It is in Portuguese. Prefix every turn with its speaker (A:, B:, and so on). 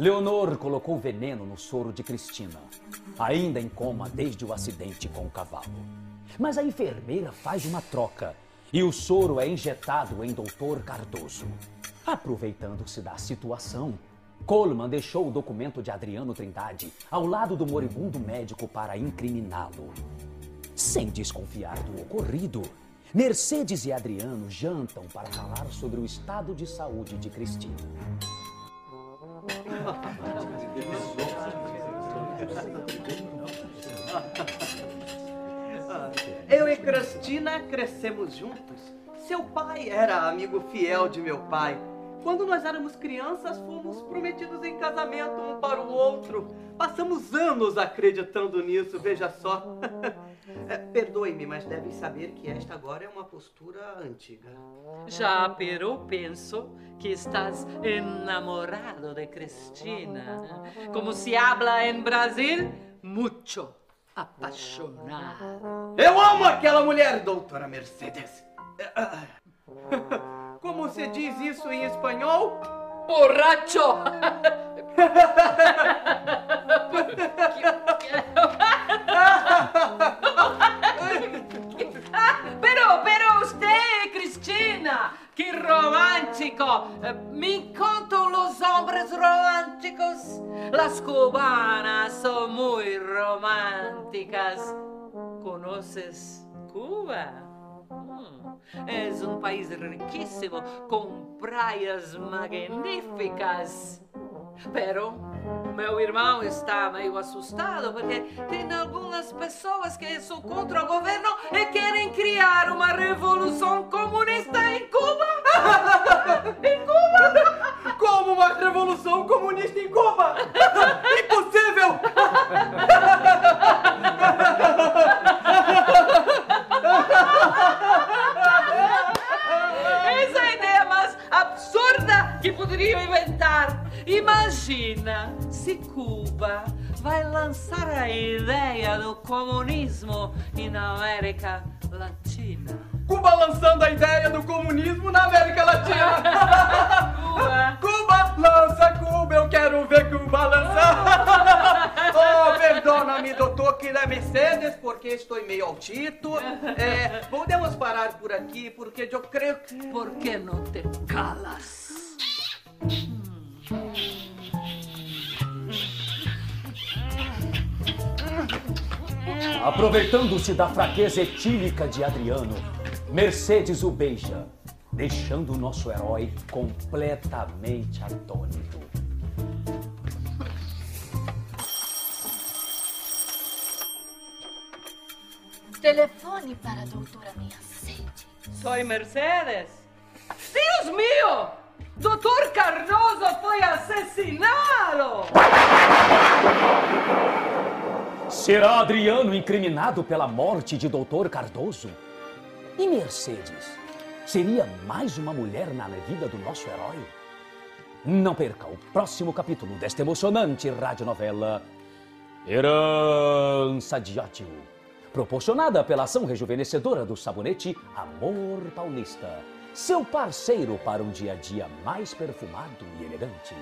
A: Leonor colocou veneno no soro de Cristina, ainda em coma desde o acidente com o cavalo. Mas a enfermeira faz uma troca e o soro é injetado em Doutor Cardoso. Aproveitando-se da situação, Coleman deixou o documento de Adriano Trindade ao lado do moribundo médico para incriminá-lo. Sem desconfiar do ocorrido, Mercedes e Adriano jantam para falar sobre o estado de saúde de Cristina.
B: Eu e Cristina crescemos juntos. Seu pai era amigo fiel de meu pai. Quando nós éramos crianças, fomos prometidos em casamento um para o outro. Passamos anos acreditando nisso, veja só. É, Perdoe-me, mas devem saber que esta agora é uma postura antiga.
C: Já, pero penso que estás enamorado de Cristina. Como se habla em Brasil, mucho apaixonado.
B: Eu amo aquela mulher, doutora Mercedes. Como se diz isso em espanhol?
C: Borracho! Pero, Me encantan los hombres románticos. Las cubanas son muy románticas. ¿Conoces Cuba? Mm, Es un país riquísimo con praias magníficas. Pero meu irmão está meio assustado porque tem algumas pessoas que são contra o governo e querem criar uma revolução comunista em que poderiam inventar. Imagina se Cuba vai lançar a ideia do comunismo na América Latina.
B: Cuba lançando a ideia do comunismo na América Latina!
C: Cuba.
B: Cuba, lança Cuba, eu quero ver Cuba lançar! oh, perdona-me, doutor Kira Mercedes, porque estou meio altito. É, podemos parar por aqui, porque eu creio que...
C: Por que não te calas?
A: Aproveitando-se da fraqueza etílica de Adriano, Mercedes o beija, deixando o nosso herói completamente atônito.
D: Telefone para a doutora Mercedes.
C: Soy Mercedes. Deus mío! Doutor Cardoso foi assassinado!
A: Será Adriano incriminado pela morte de Dr. Cardoso? E Mercedes? Seria mais uma mulher na vida do nosso herói? Não perca o próximo capítulo desta emocionante radionovela Herança de Ódio, proporcionada pela ação rejuvenescedora do sabonete Amor Paulista, seu parceiro para um dia a dia mais perfumado e elegante.